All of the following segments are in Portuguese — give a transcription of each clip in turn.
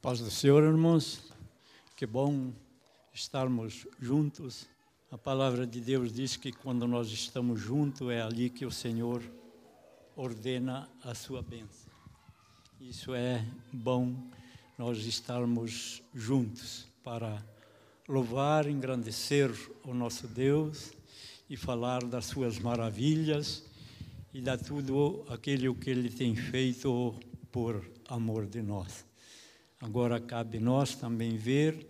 Paz do Senhor, irmãos. Que bom estarmos juntos. A palavra de Deus diz que quando nós estamos juntos é ali que o Senhor ordena a sua bênção. Isso é bom nós estarmos juntos para louvar, engrandecer o nosso Deus e falar das suas maravilhas e de tudo aquilo que ele tem feito por amor de nós. Agora cabe nós também ver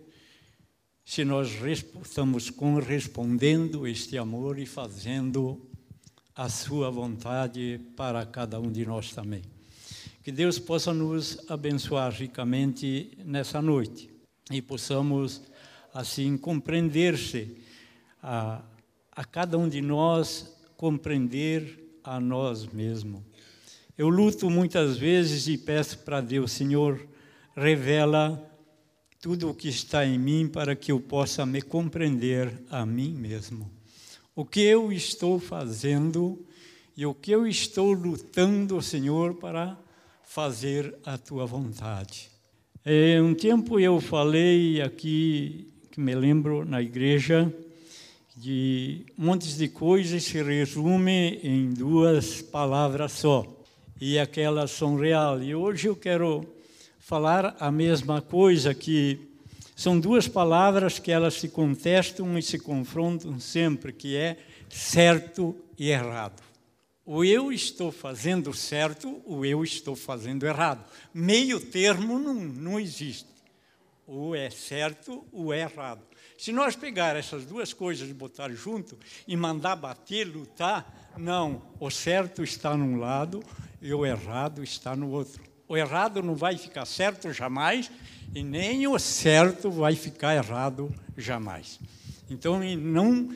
se nós estamos correspondendo este amor e fazendo a sua vontade para cada um de nós também. Que Deus possa nos abençoar ricamente nessa noite e possamos assim compreender-se a, a cada um de nós compreender a nós mesmos. Eu luto muitas vezes e peço para Deus, Senhor, revela tudo o que está em mim para que eu possa me compreender a mim mesmo. O que eu estou fazendo e o que eu estou lutando, Senhor, para fazer a tua vontade. É, um tempo eu falei aqui, que me lembro na igreja, de montes de coisas se resume em duas palavras só. E aquelas são real. E hoje eu quero falar a mesma coisa, que são duas palavras que elas se contestam e se confrontam sempre, que é certo e errado. O eu estou fazendo certo, o eu estou fazendo errado. Meio termo não, não existe. Ou é certo ou é errado. Se nós pegar essas duas coisas e botar junto e mandar bater, lutar, não, o certo está num lado e o errado está no outro. O errado não vai ficar certo jamais e nem o certo vai ficar errado jamais. Então, não,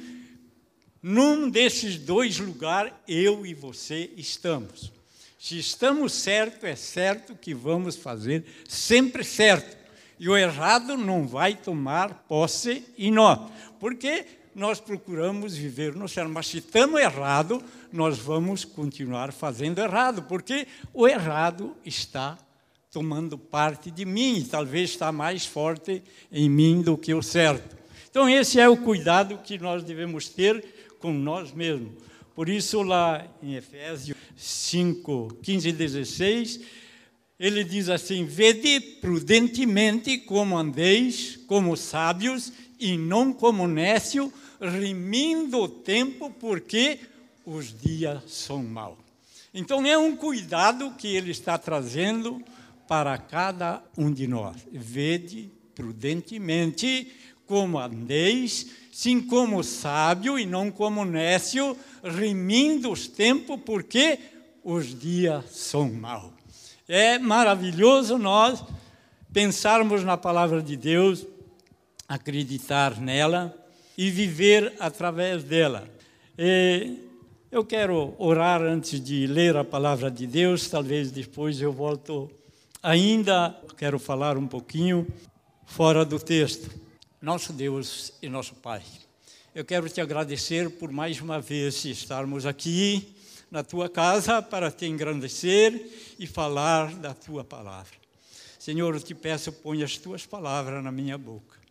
num desses dois lugares, eu e você estamos. Se estamos certo, é certo que vamos fazer sempre certo. E o errado não vai tomar posse em nós. Porque nós procuramos viver no céu. Mas se estamos errado, nós vamos continuar fazendo errado, porque o errado está tomando parte de mim e talvez está mais forte em mim do que o certo. Então esse é o cuidado que nós devemos ter com nós mesmos. Por isso lá em Efésios 5, 15 e 16, ele diz assim: Vede prudentemente como andeis, como sábios, e não como nécio, remindo o tempo, porque os dias são maus. Então é um cuidado que ele está trazendo para cada um de nós. Vede prudentemente como andeis, sim como sábio e não como nécio, remindo os tempos, porque os dias são maus. É maravilhoso nós pensarmos na palavra de Deus, acreditar nela e viver através dela. E eu quero orar antes de ler a palavra de Deus, talvez depois eu volto. Ainda quero falar um pouquinho fora do texto. Nosso Deus e nosso Pai, eu quero te agradecer por mais uma vez estarmos aqui na tua casa para te engrandecer e falar da tua palavra. Senhor, eu te peço, põe as tuas palavras na minha boca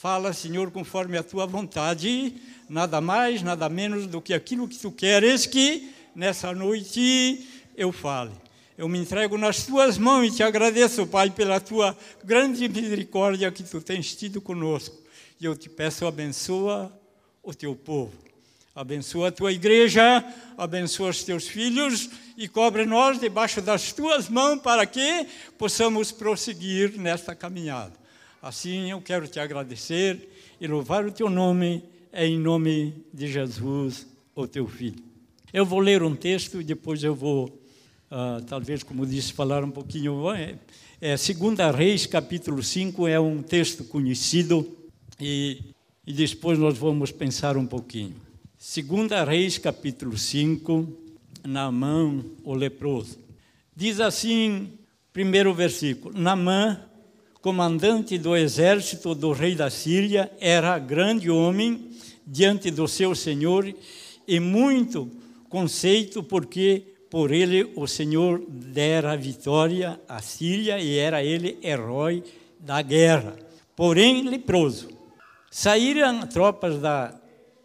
Fala, Senhor, conforme a tua vontade, nada mais, nada menos do que aquilo que tu queres que nessa noite eu fale. Eu me entrego nas tuas mãos e te agradeço, Pai, pela tua grande misericórdia que tu tens tido conosco. E eu te peço, abençoa o teu povo. Abençoa a tua igreja, abençoa os teus filhos e cobre nós debaixo das tuas mãos para que possamos prosseguir nesta caminhada. Assim eu quero te agradecer e louvar o teu nome, é em nome de Jesus, o teu filho. Eu vou ler um texto e depois eu vou, uh, talvez, como disse, falar um pouquinho. É, é 2 Reis, capítulo 5, é um texto conhecido e, e depois nós vamos pensar um pouquinho. 2 Reis, capítulo 5, Naamã, o leproso. Diz assim, primeiro versículo: Naamã comandante do exército do rei da Síria, era grande homem diante do seu senhor e muito conceito, porque por ele o Senhor dera vitória à Síria e era ele herói da guerra, porém leproso. Saíram tropas da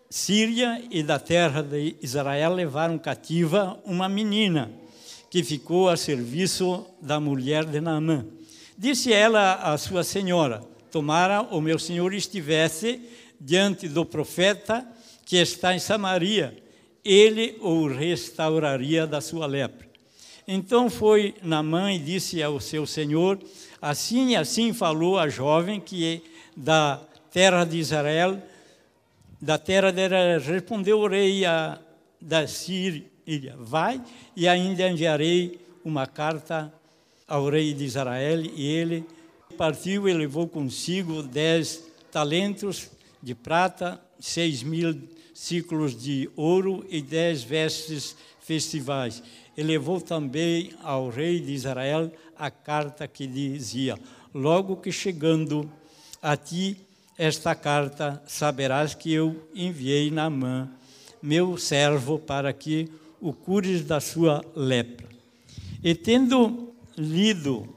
Síria e da terra de Israel levaram cativa uma menina que ficou a serviço da mulher de Naamã. Disse ela à sua senhora: Tomara o meu senhor estivesse diante do profeta que está em Samaria, ele o restauraria da sua lepra. Então foi Naamã e disse ao seu senhor: Assim e assim falou a jovem que é da terra de Israel, da terra de Israel. Respondeu o rei a, da Síria: Vai e ainda enviarei uma carta ao rei de Israel. E ele partiu e levou consigo dez talentos de prata, seis mil ciclos de ouro e dez vestes festivais. E levou também ao rei de Israel a carta que dizia: Logo que chegando a ti esta carta, saberás que eu enviei Naamã, meu servo, para que o cures da sua lepra. E tendo lido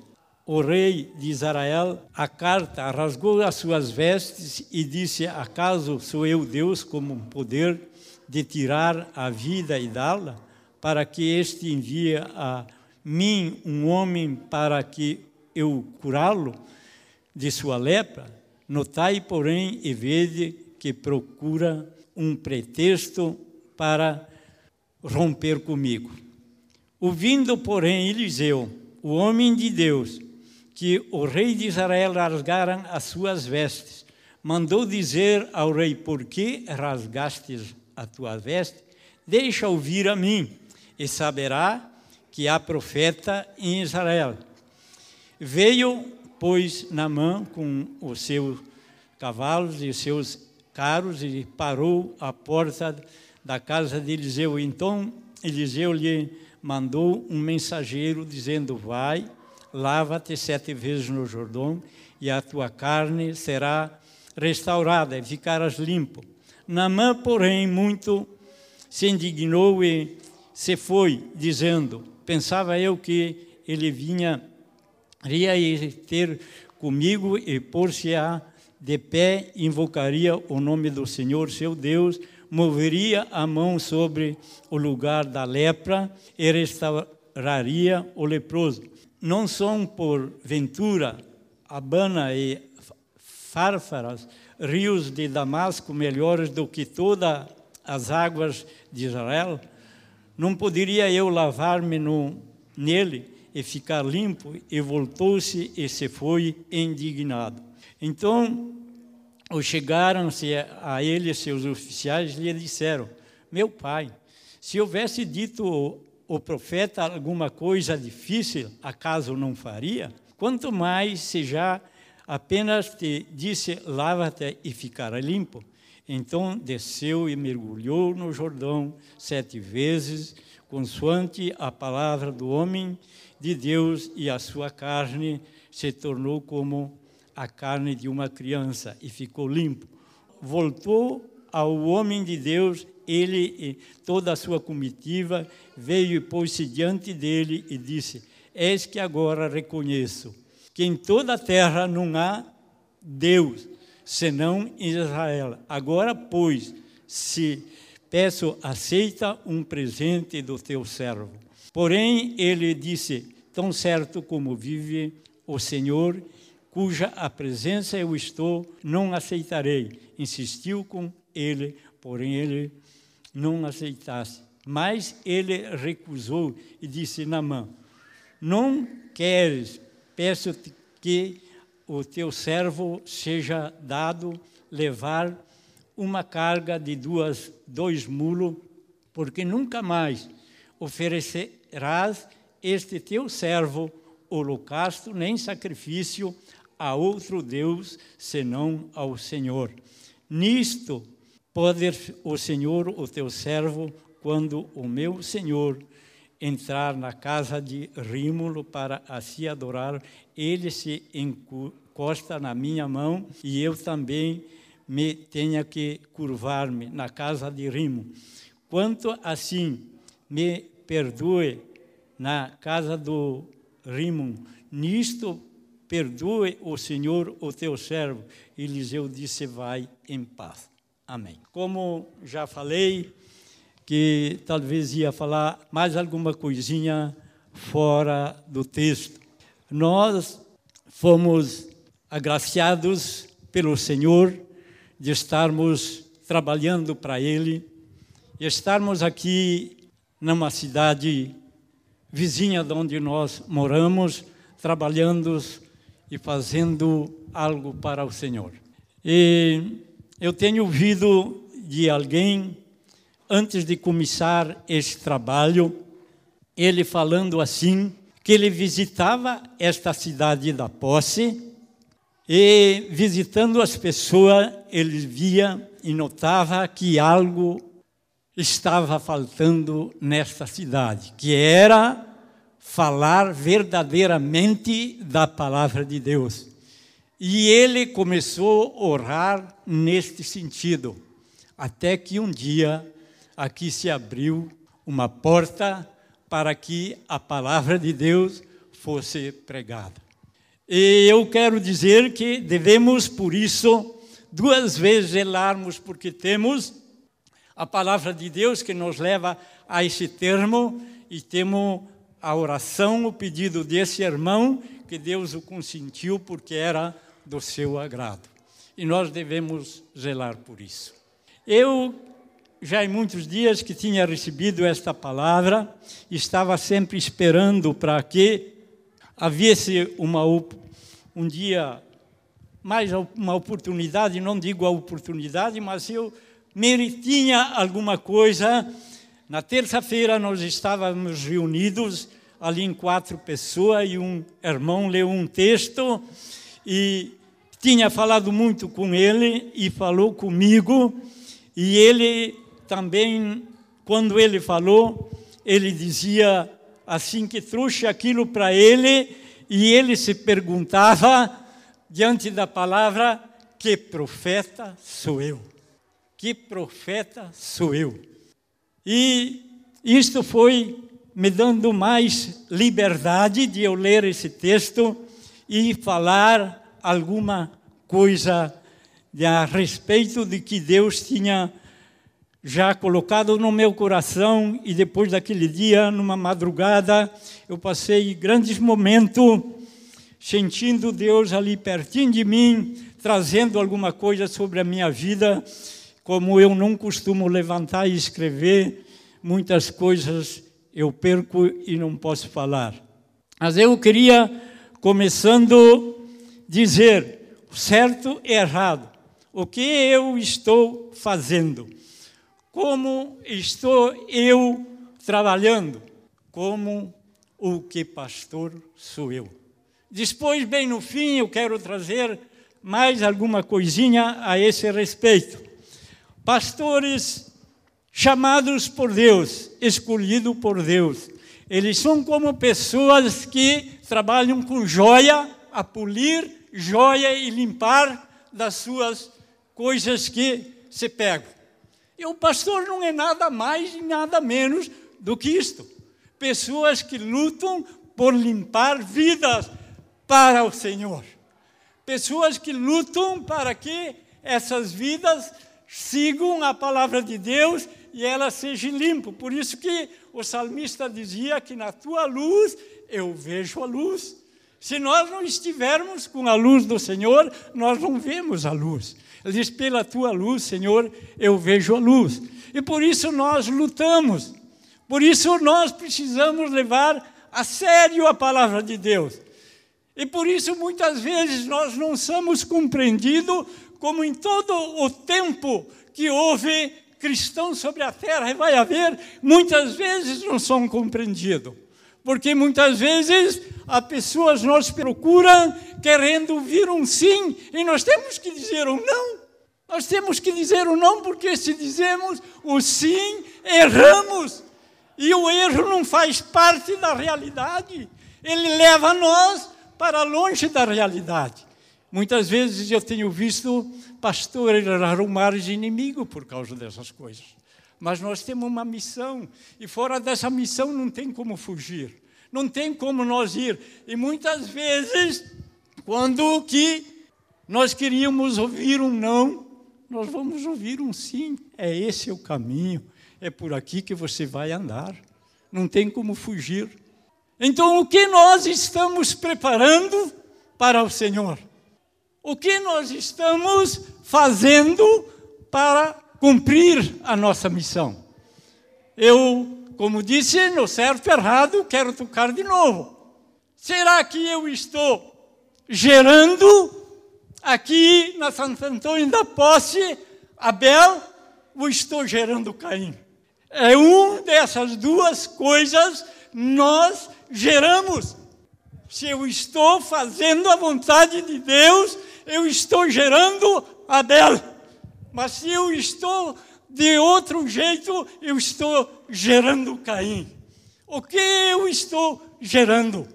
o rei de Israel a carta, rasgou as suas vestes e disse: Acaso sou eu Deus com o poder de tirar a vida e dá-la, para que este envie a mim um homem para que eu curá-lo de sua lepra? Notai, porém, e vede que procura um pretexto para romper comigo. Ouvindo, porém, Eliseu, o homem de Deus, que o rei de Israel rasgaram as suas vestes, mandou dizer ao rei: Por que rasgastes a tua veste? Deixa ouvir a mim, e saberá que há profeta em Israel. Veio, pois, Naamã com os seus cavalos e seus carros e parou à porta da casa de Eliseu. Então Eliseu lhe mandou um mensageiro dizendo: Vai, lava-te sete vezes no Jordão, e a tua carne será restaurada e ficarás limpo. Naamã, porém, muito se indignou e se foi, dizendo: pensava eu que ele vinha, iria ter comigo e por-se-á de pé, invocaria o nome do Senhor, seu Deus, moveria a mão sobre o lugar da lepra e restauraria o leproso. Não são, por ventura, Abana e Fárfaras, rios de Damasco melhores do que todas as águas de Israel? Não poderia eu lavar-me nele e ficar limpo? E voltou-se e se foi indignado. Então, chegaram-se a ele seus oficiais e lhe disseram: Meu pai, se houvesse dito o, o profeta alguma coisa difícil, acaso não faria? Quanto mais se já apenas te disse: lava-te e ficará limpo. Então desceu e mergulhou no Jordão sete vezes, consoante a palavra do homem de Deus, e a sua carne se tornou como a carne de uma criança e ficou limpo. Voltou ao homem de Deus, ele e toda a sua comitiva veio e pôs-se diante dele e disse: Eis que agora reconheço que em toda a terra não há Deus senão em Israel. Agora, pois, se peço, aceita um presente do teu servo. Porém, ele disse: Tão certo como vive o Senhor, cuja a presença eu estou, não aceitarei. Insistiu com ele, porém ele não aceitasse. Mas ele recusou e disse: Namã, não queres, peço-te que o teu servo seja dado levar uma carga de duas, dois mulos, porque nunca mais oferecerás este teu servo holocausto nem sacrifício a outro Deus senão ao Senhor. Nisto pode o Senhor, o teu servo, quando o meu Senhor entrar na casa de Rímulo para assim adorar, ele se encosta na minha mão e eu também me tenha que curvar-me na casa de Rimo. Quanto assim me perdoe na casa do Rimon, nisto perdoe o Senhor o teu servo. Eliseu disse: Vai em paz. Amém. Como já falei, que talvez ia falar mais alguma coisinha fora do texto. Nós fomos agraciados pelo Senhor de estarmos trabalhando para Ele estarmos aqui numa cidade vizinha de onde nós moramos, trabalhando e fazendo algo para o Senhor. E eu tenho ouvido de alguém, antes de começar este trabalho, ele falando assim, que ele visitava esta cidade da posse e, visitando as pessoas, ele via e notava que algo estava faltando nesta cidade, que era falar verdadeiramente da palavra de Deus. E ele começou a orar neste sentido, até que um dia aqui se abriu uma porta para que a palavra de Deus fosse pregada. E eu quero dizer que devemos, por isso, duas vezes zelarmos, porque temos a palavra de Deus que nos leva a esse termo e temos a oração, o pedido desse irmão, que Deus o consentiu porque era do seu agrado. E nós devemos zelar por isso. Eu, já em muitos dias que tinha recebido esta palavra, estava sempre esperando para que havesse uma, um dia, mais uma oportunidade, não digo a oportunidade, mas eu tinha alguma coisa. Na terça-feira nós estávamos reunidos ali em quatro pessoas e um irmão leu um texto e tinha falado muito com ele e falou comigo e ele também quando ele falou ele dizia assim que trouxe aquilo para ele e ele se perguntava diante da palavra que profeta sou eu? Que profeta sou eu? E isto foi me dando mais liberdade de eu ler esse texto e falar alguma coisa a respeito de que Deus tinha já colocado no meu coração e depois daquele dia, numa madrugada, eu passei grandes momentos sentindo Deus ali pertinho de mim, trazendo alguma coisa sobre a minha vida, como eu não costumo levantar e escrever muitas coisas eu perco e não posso falar. Mas eu queria, começando, dizer certo e errado. O que eu estou fazendo? Como estou eu trabalhando? Como o que pastor sou eu? Depois, bem no fim, eu quero trazer mais alguma coisinha a esse respeito. Pastores chamados por Deus, escolhidos por Deus. Eles são como pessoas que trabalham com joia, a polir joia e limpar das suas coisas que se pegam. E o pastor não é nada mais e nada menos do que isto. Pessoas que lutam por limpar vidas para o Senhor. Pessoas que lutam para que essas vidas sigam a palavra de Deus e ela seja limpa. Por isso que o salmista dizia que na tua luz eu vejo a luz. Se nós não estivermos com a luz do Senhor, nós não vemos a luz. Ele diz: pela tua luz, Senhor, eu vejo a luz. E por isso nós lutamos. Por isso nós precisamos levar a sério a palavra de Deus. E por isso muitas vezes nós não somos compreendidos como em todo o tempo que houve cristãos sobre a terra, e vai haver, muitas vezes não são compreendidos. Porque muitas vezes as pessoas nos procuram querendo ouvir um sim, e nós temos que dizer um não. Nós temos que dizer um não, porque se dizemos o sim, erramos. E o erro não faz parte da realidade. Ele leva nós para longe da realidade. Muitas vezes eu tenho visto pastores arrumar inimigo por causa dessas coisas. Mas nós temos uma missão, e fora dessa missão não tem como fugir, não tem como nós ir. E muitas vezes, quando que nós queríamos ouvir um não, nós vamos ouvir um sim. É esse o caminho, é por aqui que você vai andar. Não tem como fugir. Então, o que nós estamos preparando para o Senhor? O que nós estamos fazendo para cumprir a nossa missão? Eu, como disse, no certo e errado, quero tocar de novo. Será que eu estou gerando aqui na Santo Antônio da Posse Abel ou estou gerando Caim? É uma dessas duas coisas nós geramos. Se eu estou fazendo a vontade de Deus, eu estou gerando Abel. Mas se eu estou de outro jeito, eu estou gerando Caim. O que eu estou gerando?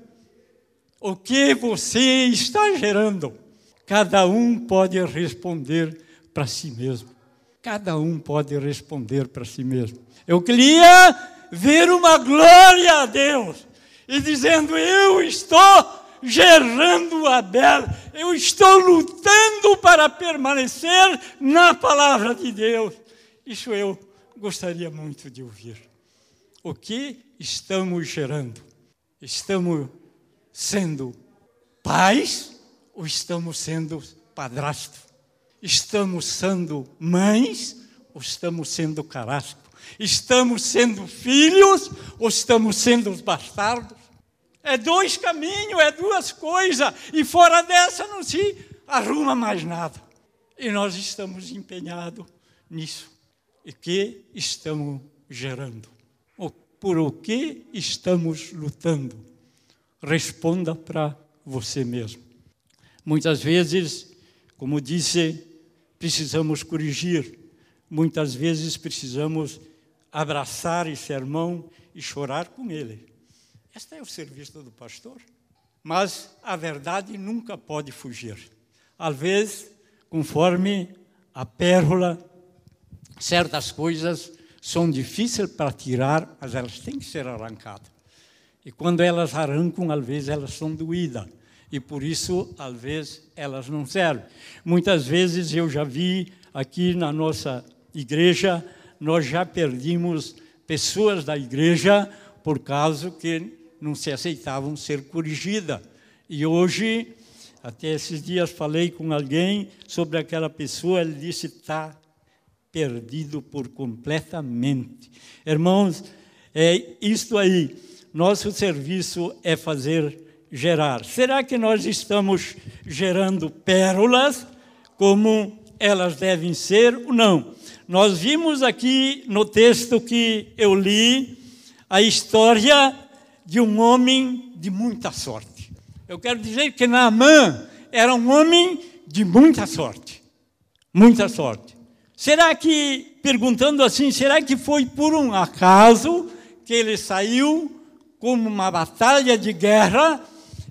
O que você está gerando? Cada um pode responder para si mesmo. Cada um pode responder para si mesmo. Eu queria ver uma glória a Deus e dizendo: Eu estou gerando Abel, eu estou lutando para permanecer na palavra de Deus. Isso eu gostaria muito de ouvir. O que estamos gerando? Estamos sendo pais ou estamos sendo padrasto? Estamos sendo mães ou estamos sendo carrasco? Estamos sendo filhos ou estamos sendo os bastardos? É dois caminhos, é duas coisas, e fora dessa não se arruma mais nada. E nós estamos empenhados nisso. E que estamos gerando? Por o que estamos lutando? Responda para você mesmo. Muitas vezes, como disse, precisamos corrigir. Muitas vezes precisamos abraçar esse irmão e chorar com ele. Este é o serviço do pastor. Mas a verdade nunca pode fugir. Às vezes, conforme a pérola, certas coisas são difíceis para tirar, mas elas têm que ser arrancadas. E quando elas arrancam, às vezes elas são doídas. E por isso, às vezes, elas não servem. Muitas vezes eu já vi aqui na nossa igreja, nós já perdimos pessoas da igreja por causa que não se aceitavam ser corrigida. E hoje, até esses dias, falei com alguém sobre aquela pessoa, ele disse: está perdido por completamente. Irmãos, é isto aí. Nosso serviço é fazer gerar. Será que nós estamos gerando pérolas como elas devem ser ou não? Nós vimos aqui no texto que eu li a história de um homem de muita sorte. Eu quero dizer que Naamã era um homem de muita sorte. Muita sorte. Será que, perguntando assim, será que foi por um acaso que ele saiu como uma batalha de guerra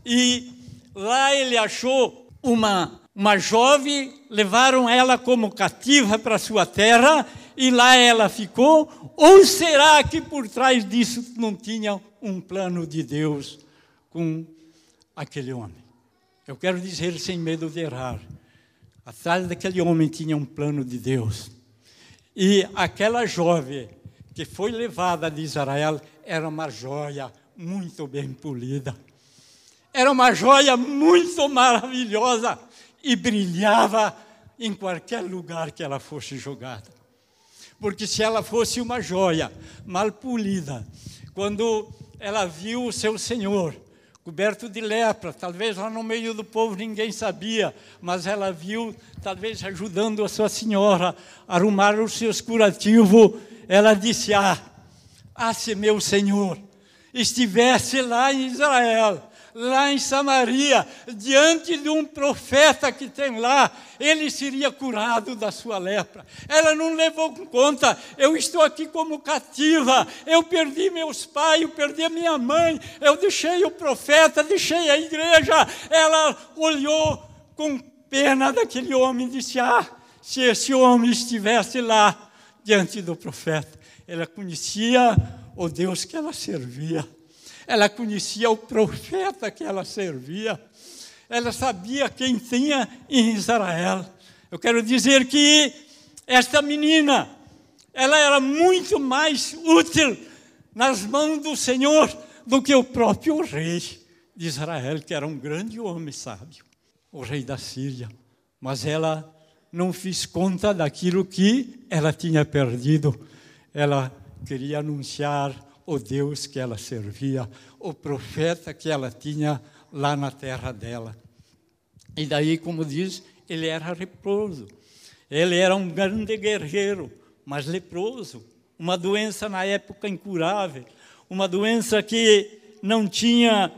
e lá ele achou uma, uma jovem, levaram ela como cativa para sua terra e lá ela ficou? Ou será que por trás disso não tinha um plano de Deus com aquele homem. Eu quero dizer sem medo de errar. Atrás daquele homem tinha um plano de Deus. E aquela jovem que foi levada de Israel era uma joia muito bem polida. Era uma joia muito maravilhosa e brilhava em qualquer lugar que ela fosse jogada. Porque se ela fosse uma joia mal polida, quando ela viu o seu Senhor coberto de lepra, talvez lá no meio do povo ninguém sabia, mas ela viu, talvez ajudando a sua senhora a arrumar os seus curativos, ela disse: Ah, ah, se meu Senhor estivesse lá em Israel, lá em Samaria, diante de um profeta que tem lá, ele seria curado da sua lepra. Ela não levou em conta, eu estou aqui como cativa, eu perdi meus pais, eu perdi a minha mãe, eu deixei o profeta, deixei a igreja. Ela olhou com pena daquele homem e disse: Ah, se esse homem estivesse lá, diante do profeta. Ela conhecia o Deus que ela servia. Ela conhecia o profeta que ela servia. Ela sabia quem tinha em Israel. Eu quero dizer que esta menina, ela era muito mais útil nas mãos do Senhor do que o próprio rei de Israel, que era um grande homem sábio, o rei da Síria. Mas ela não fez conta daquilo que ela tinha perdido. Ela queria anunciar o Deus que ela servia, o profeta que ela tinha lá na terra dela. E daí, como diz, ele era leproso. Ele era um grande guerreiro, mas leproso. Uma doença na época incurável, uma doença que não tinha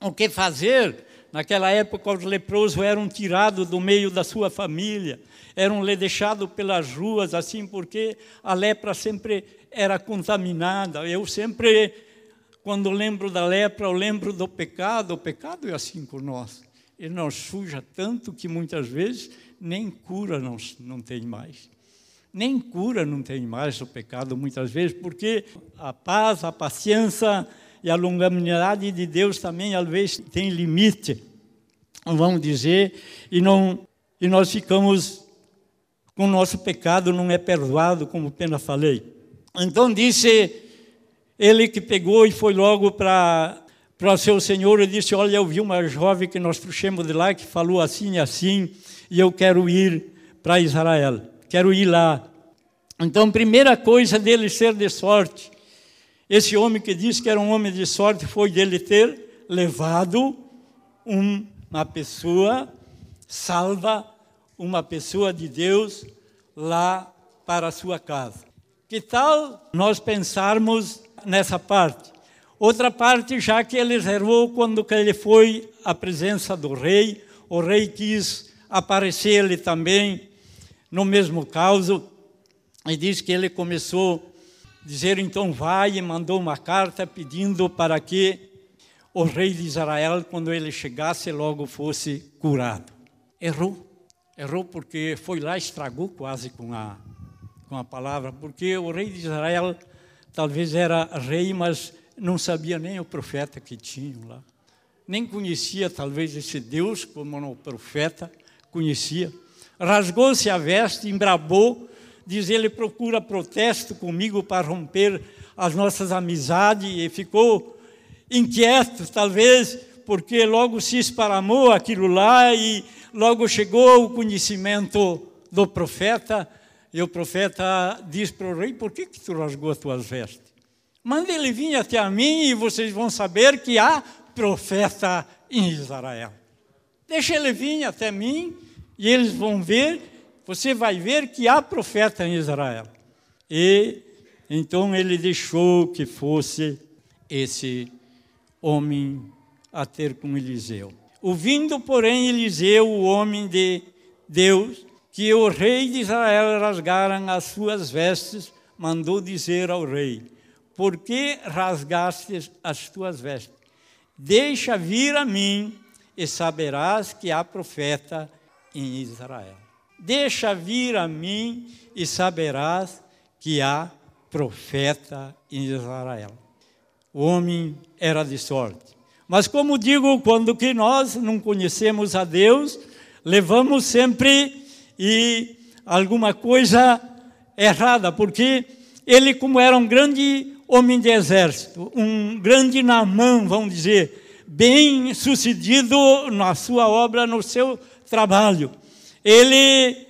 o que fazer. Naquela época, os leprosos eram tirados do meio da sua família, eram deixados pelas ruas, assim, porque a lepra sempre era contaminada. Eu sempre, quando lembro da lepra, eu lembro do pecado. O pecado é assim com nós. Ele nos suja tanto que muitas vezes nem cura não, não tem mais. Nem cura não tem mais o pecado, muitas vezes, porque a paz, a paciência e a longanimidade de Deus também, às vezes, tem limite, vamos dizer, e, não, e nós ficamos com o nosso pecado, não é perdoado, como apenas falei. Então disse ele que pegou e foi logo para para seu senhor e disse: Olha, eu vi uma jovem que nós trouxemos de lá que falou assim e assim, e eu quero ir para Israel, quero ir lá. Então, primeira coisa dele ser de sorte, esse homem que disse que era um homem de sorte foi dele ter levado uma pessoa salva, uma pessoa de Deus lá para a sua casa. Que tal nós pensarmos nessa parte? Outra parte, já que ele reservou quando ele foi à presença do rei, o rei quis aparecer ele também no mesmo caso, e diz que ele começou dizer, então vai, e mandou uma carta pedindo para que o rei de Israel, quando ele chegasse, logo fosse curado. Errou. Errou porque foi lá, estragou quase com a, com a palavra, porque o rei de Israel talvez era rei, mas não sabia nem o profeta que tinham lá. Nem conhecia, talvez, esse Deus como o profeta conhecia. Rasgou-se a veste, embrabou, diz ele: procura protesto comigo para romper as nossas amizades, e ficou inquieto, talvez, porque logo se esparramou aquilo lá e logo chegou o conhecimento do profeta. E o profeta diz para o rei: Por que, que tu rasgou as tuas vestes? Mande ele vir até a mim e vocês vão saber que há profeta em Israel. Deixa ele vir até mim e eles vão ver, você vai ver que há profeta em Israel. E então ele deixou que fosse esse homem a ter com Eliseu. Ouvindo, porém, Eliseu, o homem de Deus, que o rei de Israel rasgaram as suas vestes, mandou dizer ao rei: por que rasgaste as tuas vestes? Deixa vir a mim e saberás que há profeta em Israel. Deixa vir a mim e saberás que há profeta em Israel. O homem era de sorte. Mas como digo, quando que nós não conhecemos a Deus, levamos sempre e alguma coisa errada, porque ele como era um grande homem de exército, um grande Namã, vamos dizer, bem sucedido na sua obra, no seu trabalho. Ele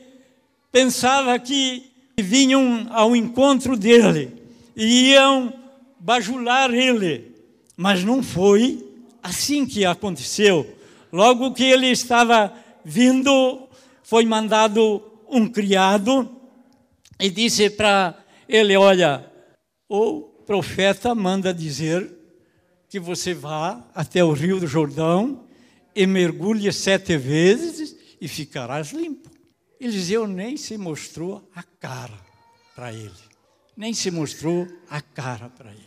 pensava que vinham ao encontro dele e iam bajular ele, mas não foi assim que aconteceu. Logo que ele estava vindo, foi mandado um criado e disse para ele: Olha, ou profeta manda dizer que você vá até o rio do Jordão e mergulhe sete vezes e ficarás limpo. Eliseu nem se mostrou a cara para ele. Nem se mostrou a cara para ele.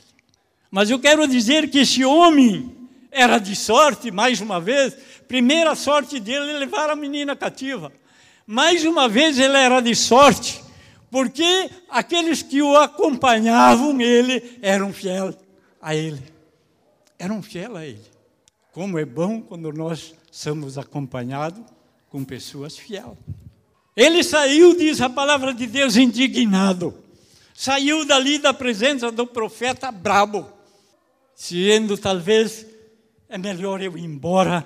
Mas eu quero dizer que esse homem era de sorte, mais uma vez. Primeira sorte dele é levar a menina cativa. Mais uma vez ele era de sorte, porque aqueles que o acompanhavam ele eram fiel a ele. Eram fiel a ele. Como é bom quando nós somos acompanhados com pessoas fiéis. Ele saiu, diz a palavra de Deus, indignado. Saiu dali da presença do profeta brabo, dizendo: talvez é melhor eu ir embora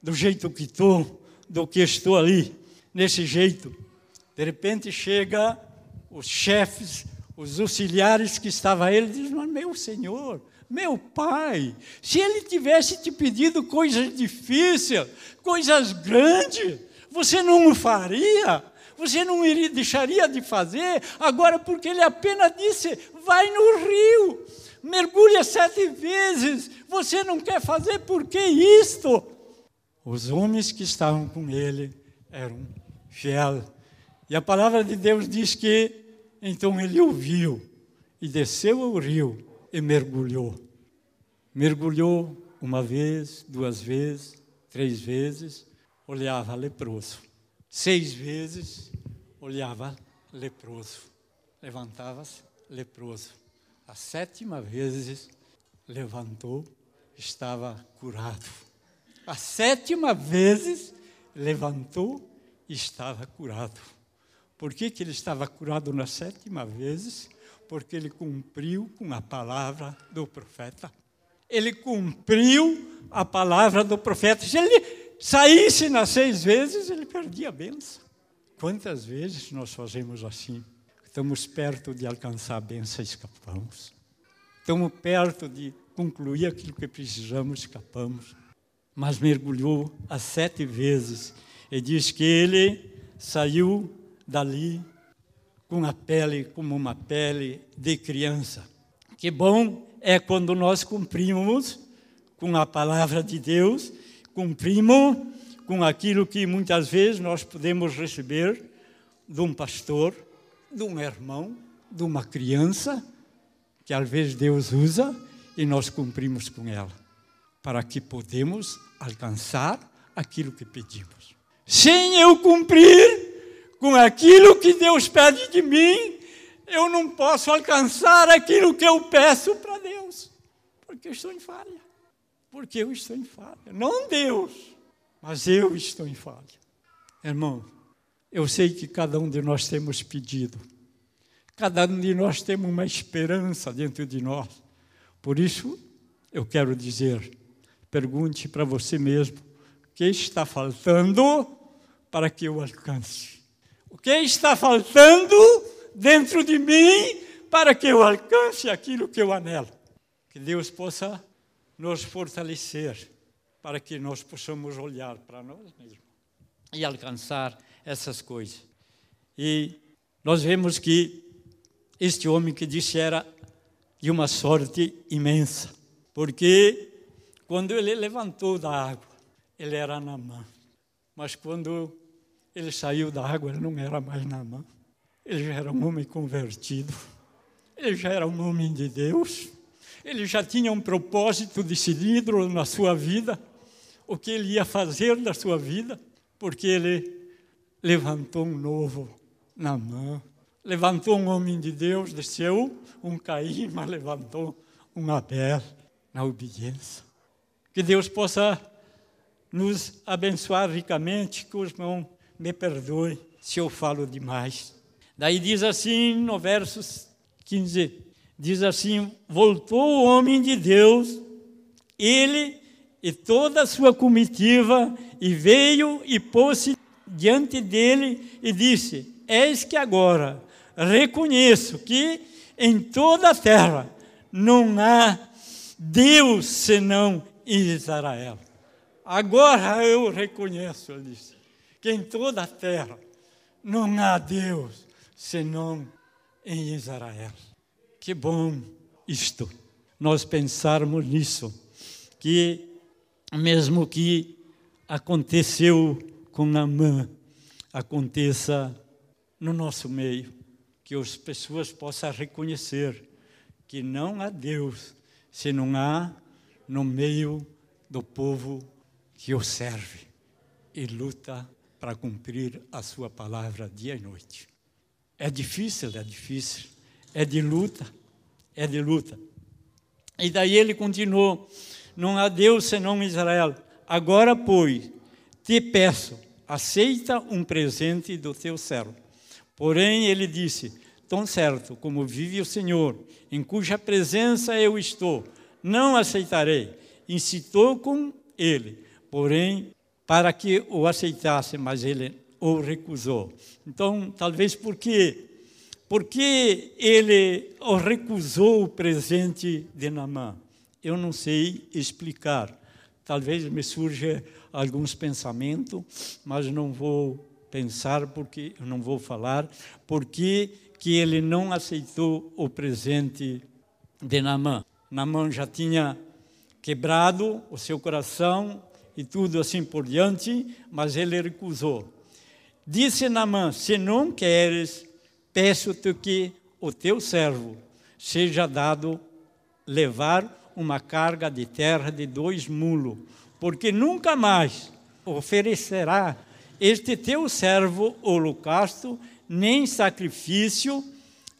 do jeito que estou, do que estou ali, nesse jeito. De repente chega os chefes, os auxiliares que estavam ele, dizem: Mas meu senhor, meu pai, se ele tivesse te pedido coisas difíceis, coisas grandes, você não faria? Você não iria, deixaria de fazer? Agora, porque ele apenas disse: vai no rio, mergulha sete vezes. Você não quer fazer, por que isto? Os homens que estavam com ele eram fiéis. E a palavra de Deus diz que então ele ouviu e desceu ao rio e mergulhou. Mergulhou uma vez, duas vezes, três vezes, olhava leproso. Seis vezes olhava leproso. Levantava-se leproso. A sétima vez levantou, estava curado. A sétima vez levantou estava curado. Por que, que ele estava curado na sétima vez? Porque ele cumpriu com a palavra do profeta. Ele cumpriu a palavra do profeta. Se ele saísse nas seis vezes, ele perdia a benção. Quantas vezes nós fazemos assim? Estamos perto de alcançar a benção, escapamos. Estamos perto de concluir aquilo que precisamos, escapamos. Mas mergulhou as sete vezes e diz que ele saiu dali com a pele como uma pele de criança. Que bom é quando nós cumprimos com a palavra de Deus cumprimos com aquilo que muitas vezes nós podemos receber de um pastor, de um irmão, de uma criança, que às vezes Deus usa e nós cumprimos com ela, para que podemos alcançar aquilo que pedimos. Sem eu cumprir com aquilo que Deus pede de mim, eu não posso alcançar aquilo que eu peço para Deus, porque eu estou em falha porque eu estou em falha. Não Deus, mas eu estou em falha. Irmão, eu sei que cada um de nós temos pedido, cada um de nós temos uma esperança dentro de nós. Por isso, eu quero dizer: pergunte para você mesmo, o que está faltando para que eu alcance? O que está faltando dentro de mim para que eu alcance aquilo que eu anelo? Que Deus possa nos fortalecer para que nós possamos olhar para nós mesmos e alcançar essas coisas. E nós vemos que este homem que disse era de uma sorte imensa, porque quando ele levantou da água, ele era Namã. Mas quando ele saiu da água, ele não era mais Namã. Ele já era um homem convertido. Ele já era um homem de Deus. Ele já tinha um propósito decidido na sua vida, o que ele ia fazer na sua vida, porque ele levantou um novo na mão, levantou um homem de Deus, desceu um Caim, mas levantou um Abel na obediência. Que Deus possa nos abençoar ricamente, que os irmãos me perdoe se eu falo demais. Daí diz assim no versos 15 diz assim: voltou o homem de Deus, ele e toda a sua comitiva, e veio e pôs-se diante dele e disse: Eis que agora reconheço que em toda a terra não há Deus senão Israel. Agora eu reconheço, ele disse, que em toda a terra não há Deus senão em Israel. Que bom isto, nós pensarmos nisso, que mesmo que aconteceu com Namã, aconteça no nosso meio, que as pessoas possam reconhecer que não há Deus se não há no meio do povo que o serve e luta para cumprir a sua palavra dia e noite. É difícil, é difícil. É de luta, é de luta. E daí ele continuou: Não há Deus senão Israel. Agora, pois, te peço, aceita um presente do teu servo. Porém, ele disse: Tão certo como vive o Senhor, em cuja presença eu estou, não aceitarei. Incitou com ele, porém, para que o aceitasse, mas ele o recusou. Então, talvez porque porque ele o recusou o presente de Namã. Eu não sei explicar. Talvez me surja alguns pensamentos, mas não vou pensar porque não vou falar porque que ele não aceitou o presente de Namã. Namã já tinha quebrado o seu coração e tudo assim por diante, mas ele recusou. Disse Namã: Se não queres, peço-te que o teu servo seja dado levar uma carga de terra de dois mulos, porque nunca mais oferecerá este teu servo holocausto, nem sacrifício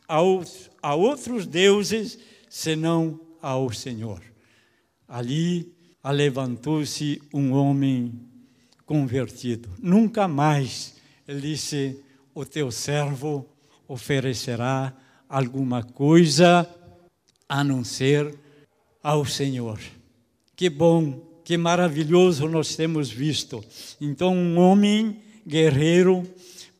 aos, a outros deuses, senão ao Senhor. Ali levantou-se um homem convertido. Nunca mais, ele disse, o teu servo oferecerá alguma coisa a não ser ao Senhor. Que bom que maravilhoso nós temos visto. Então, um homem guerreiro,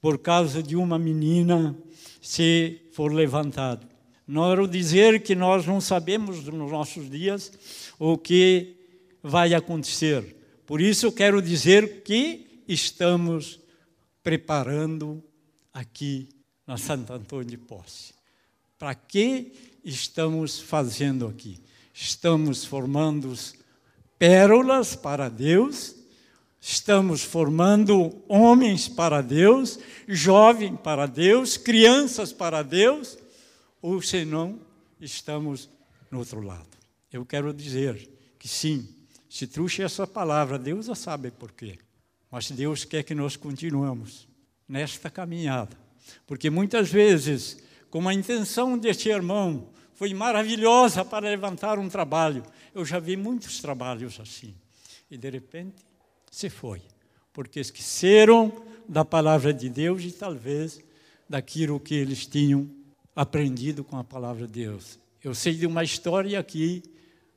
por causa de uma menina, se for levantado. Não quero dizer que nós não sabemos nos nossos dias o que vai acontecer. Por isso, quero dizer que estamos preparando aqui na Santo Antônio de Posse. Para que estamos fazendo aqui? Estamos formando pérolas para Deus, estamos formando homens para Deus, jovens para Deus, crianças para Deus, ou senão estamos no outro lado. Eu quero dizer que sim, se trouxe essa palavra, Deus já sabe por quê. Mas Deus quer que nós continuemos nesta caminhada. Porque muitas vezes, como a intenção deste irmão foi maravilhosa para levantar um trabalho, eu já vi muitos trabalhos assim. E de repente se foi, porque esqueceram da palavra de Deus e talvez daquilo que eles tinham aprendido com a palavra de Deus. Eu sei de uma história aqui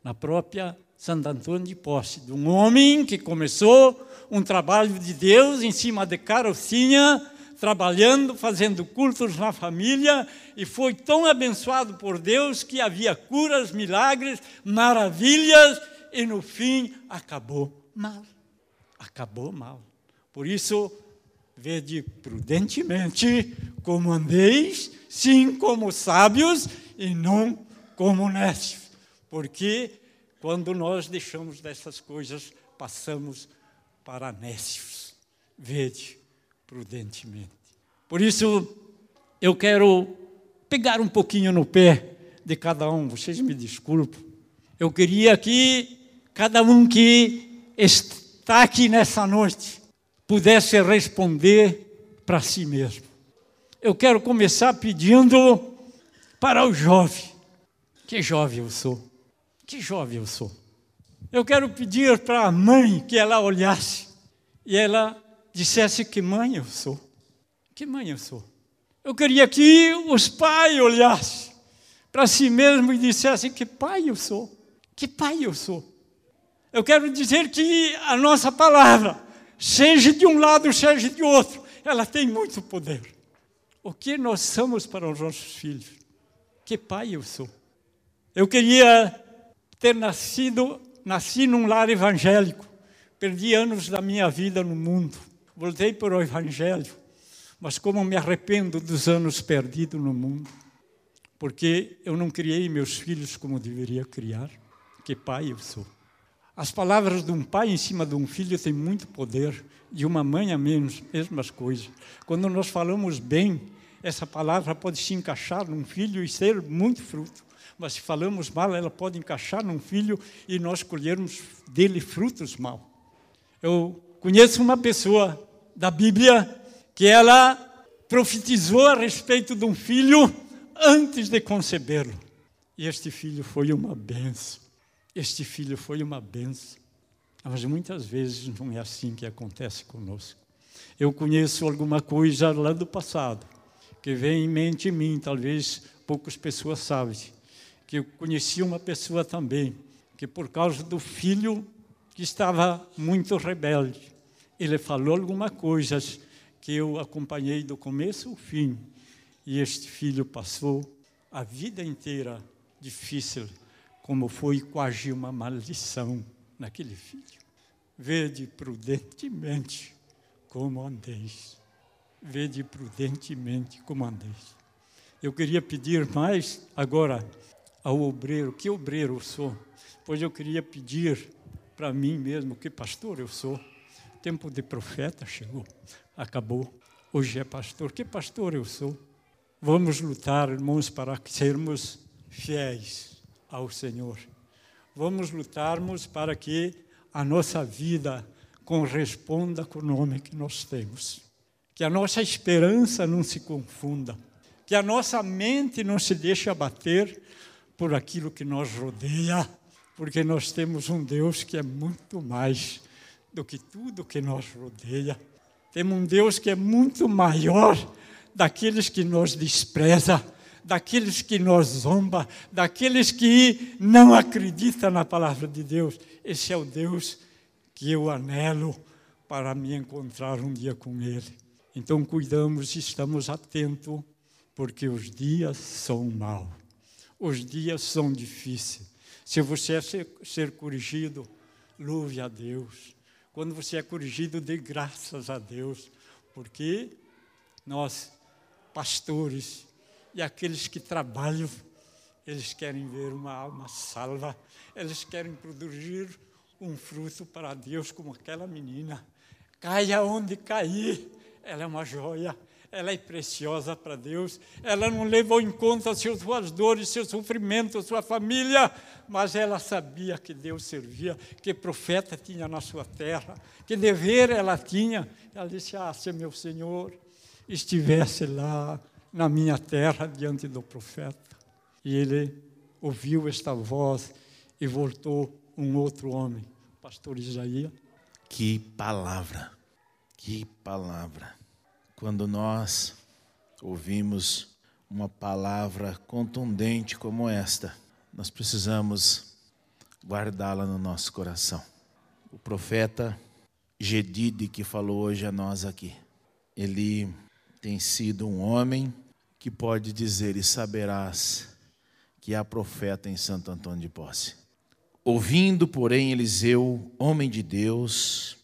na própria Santo Antônio de Posse, de um homem que começou um trabalho de Deus em cima de carrocinha, trabalhando, fazendo cultos na família, e foi tão abençoado por Deus que havia curas, milagres, maravilhas, e no fim acabou mal. Acabou mal. Por isso, vede prudentemente como andeis, sim como sábios e não como necios. Porque quando nós deixamos dessas coisas, passamos para nécios. Vede prudentemente. Por isso, eu quero pegar um pouquinho no pé de cada um, vocês me desculpem. Eu queria que cada um que está aqui nessa noite pudesse responder para si mesmo. Eu quero começar pedindo para o jovem. Que jovem eu sou? Que jovem eu sou? Eu quero pedir para a mãe que ela olhasse e ela dissesse que mãe eu sou. Que mãe eu sou. Eu queria que os pais olhassem para si mesmo e dissessem que pai eu sou. Que pai eu sou. Eu quero dizer que a nossa palavra, seja de um lado, seja de outro, ela tem muito poder. O que nós somos para os nossos filhos? Que pai eu sou. Eu queria ter nascido, nasci num lar evangélico. Perdi anos da minha vida no mundo voltei para o Evangelho, mas como me arrependo dos anos perdidos no mundo, porque eu não criei meus filhos como deveria criar, que pai eu sou. As palavras de um pai em cima de um filho têm muito poder, de uma mãe a menos, mesmas coisas. Quando nós falamos bem, essa palavra pode se encaixar num filho e ser muito fruto. Mas se falamos mal, ela pode encaixar num filho e nós colhermos dele frutos mal. Eu conheço uma pessoa da Bíblia que ela profetizou a respeito de um filho antes de concebê-lo. E este filho foi uma benção. Este filho foi uma benção. Mas muitas vezes não é assim que acontece conosco. Eu conheço alguma coisa lá do passado que vem em mente em mim, talvez poucas pessoas sabem, que eu conheci uma pessoa também, que por causa do filho que estava muito rebelde, ele falou alguma coisa que eu acompanhei do começo ao fim, e este filho passou a vida inteira difícil, como foi quase uma maldição naquele filho. Vede prudentemente como andeis vede prudentemente como andeis. Eu queria pedir mais agora ao obreiro, que obreiro eu sou? Pois eu queria pedir para mim mesmo, que pastor eu sou. Tempo de profeta chegou, acabou. Hoje é pastor. Que pastor eu sou? Vamos lutar, irmãos, para sermos fiéis ao Senhor. Vamos lutarmos para que a nossa vida corresponda com o nome que nós temos que a nossa esperança não se confunda, que a nossa mente não se deixe abater por aquilo que nos rodeia, porque nós temos um Deus que é muito mais do que tudo que nos rodeia. Temos um Deus que é muito maior daqueles que nos despreza, daqueles que nos zomba, daqueles que não acreditam na palavra de Deus. Esse é o Deus que eu anelo para me encontrar um dia com Ele. Então cuidamos e estamos atentos, porque os dias são maus, os dias são difíceis. Se você é ser, ser corrigido, louve a Deus. Quando você é corrigido, dê graças a Deus, porque nós, pastores e aqueles que trabalham, eles querem ver uma alma salva, eles querem produzir um fruto para Deus, como aquela menina. Caia onde cair, ela é uma joia, ela é preciosa para Deus, ela não levou em conta suas dores, seu sofrimento, sua família, mas ela sabia que Deus servia, que profeta tinha na sua terra, que dever ela tinha. Ela disse: Ah, se meu Senhor estivesse lá na minha terra diante do profeta. E ele ouviu esta voz e voltou um outro homem, pastor Isaías. Que palavra! Que palavra! Quando nós ouvimos uma palavra contundente como esta, nós precisamos guardá-la no nosso coração. O profeta Gedide, que falou hoje a nós aqui, ele tem sido um homem que pode dizer: E saberás que há profeta em Santo Antônio de Posse. Ouvindo, porém, Eliseu, homem de Deus,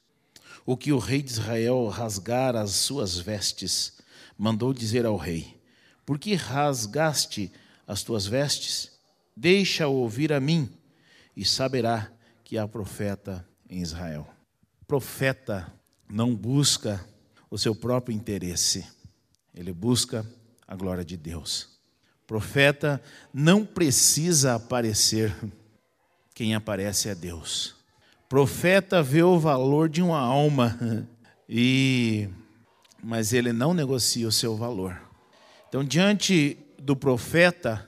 o que o rei de Israel rasgara as suas vestes, mandou dizer ao rei: Por que rasgaste as tuas vestes? Deixa-o ouvir a mim, e saberá que há profeta em Israel. Profeta não busca o seu próprio interesse, ele busca a glória de Deus. Profeta não precisa aparecer, quem aparece é Deus. Profeta vê o valor de uma alma e mas ele não negocia o seu valor. Então, diante do profeta,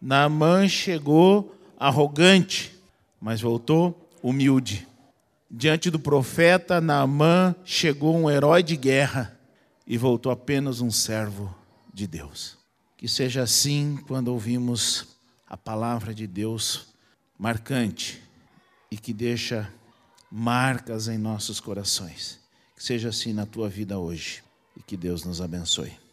Naamã chegou arrogante, mas voltou humilde. Diante do profeta, Naamã chegou um herói de guerra e voltou apenas um servo de Deus. Que seja assim quando ouvimos a palavra de Deus marcante e que deixa marcas em nossos corações. Que seja assim na tua vida hoje e que Deus nos abençoe.